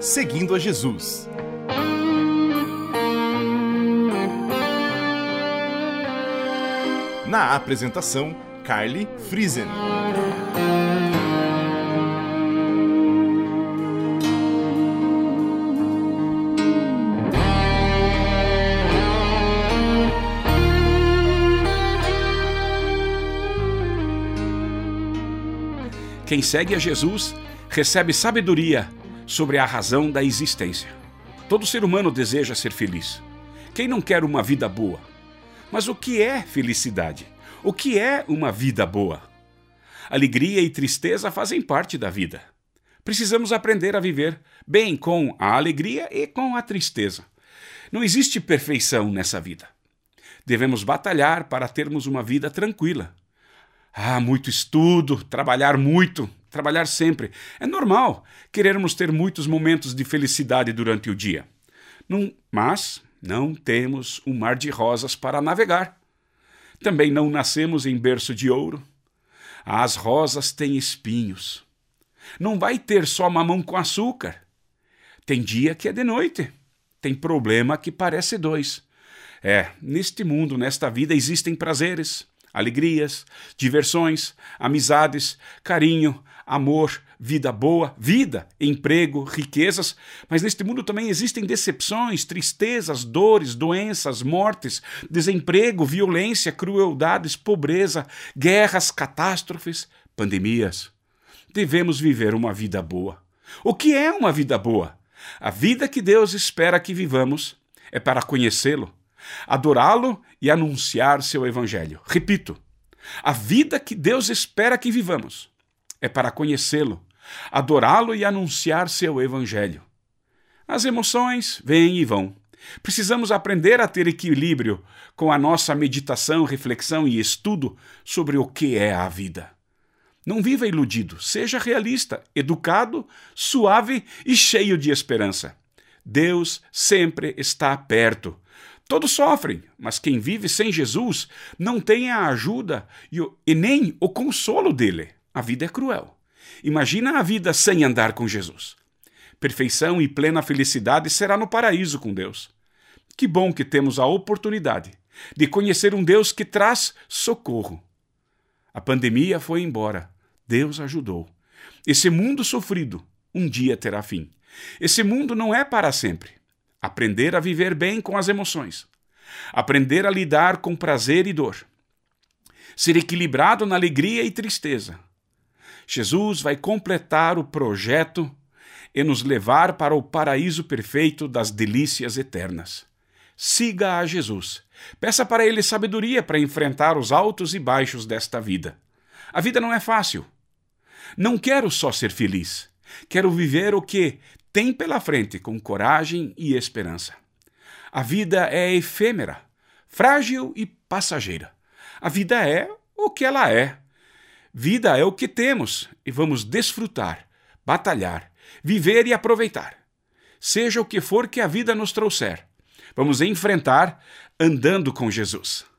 Seguindo a Jesus. Na apresentação, Carly Friesen. Quem segue a Jesus recebe sabedoria sobre a razão da existência. Todo ser humano deseja ser feliz. Quem não quer uma vida boa? Mas o que é felicidade? O que é uma vida boa? Alegria e tristeza fazem parte da vida. Precisamos aprender a viver bem com a alegria e com a tristeza. Não existe perfeição nessa vida. Devemos batalhar para termos uma vida tranquila. Ah, muito estudo, trabalhar muito, trabalhar sempre. É normal querermos ter muitos momentos de felicidade durante o dia. Mas não temos um mar de rosas para navegar. Também não nascemos em berço de ouro. As rosas têm espinhos. Não vai ter só mamão com açúcar. Tem dia que é de noite. Tem problema que parece dois. É, neste mundo, nesta vida, existem prazeres, alegrias, diversões, amizades, carinho, amor, vida boa, vida, emprego, riquezas, mas neste mundo também existem decepções, tristezas, dores, doenças, mortes, desemprego, violência, crueldades, pobreza, guerras, catástrofes, pandemias. Devemos viver uma vida boa. O que é uma vida boa? A vida que Deus espera que vivamos é para conhecê-lo, adorá-lo e anunciar seu evangelho. Repito, a vida que Deus espera que vivamos é para conhecê-lo, adorá-lo e anunciar seu evangelho. As emoções vêm e vão. Precisamos aprender a ter equilíbrio com a nossa meditação, reflexão e estudo sobre o que é a vida. Não viva iludido, seja realista, educado, suave e cheio de esperança. Deus sempre está perto. Todos sofrem, mas quem vive sem Jesus não tem a ajuda e, o, e nem o consolo dele. A vida é cruel. Imagina a vida sem andar com Jesus. Perfeição e plena felicidade será no paraíso com Deus. Que bom que temos a oportunidade de conhecer um Deus que traz socorro. A pandemia foi embora. Deus ajudou. Esse mundo sofrido um dia terá fim. Esse mundo não é para sempre. Aprender a viver bem com as emoções. Aprender a lidar com prazer e dor. Ser equilibrado na alegria e tristeza. Jesus vai completar o projeto e nos levar para o paraíso perfeito das delícias eternas. Siga a Jesus. Peça para ele sabedoria para enfrentar os altos e baixos desta vida. A vida não é fácil. Não quero só ser feliz. Quero viver o que tem pela frente com coragem e esperança. A vida é efêmera, frágil e passageira. A vida é o que ela é. Vida é o que temos e vamos desfrutar, batalhar, viver e aproveitar. Seja o que for que a vida nos trouxer, vamos enfrentar andando com Jesus.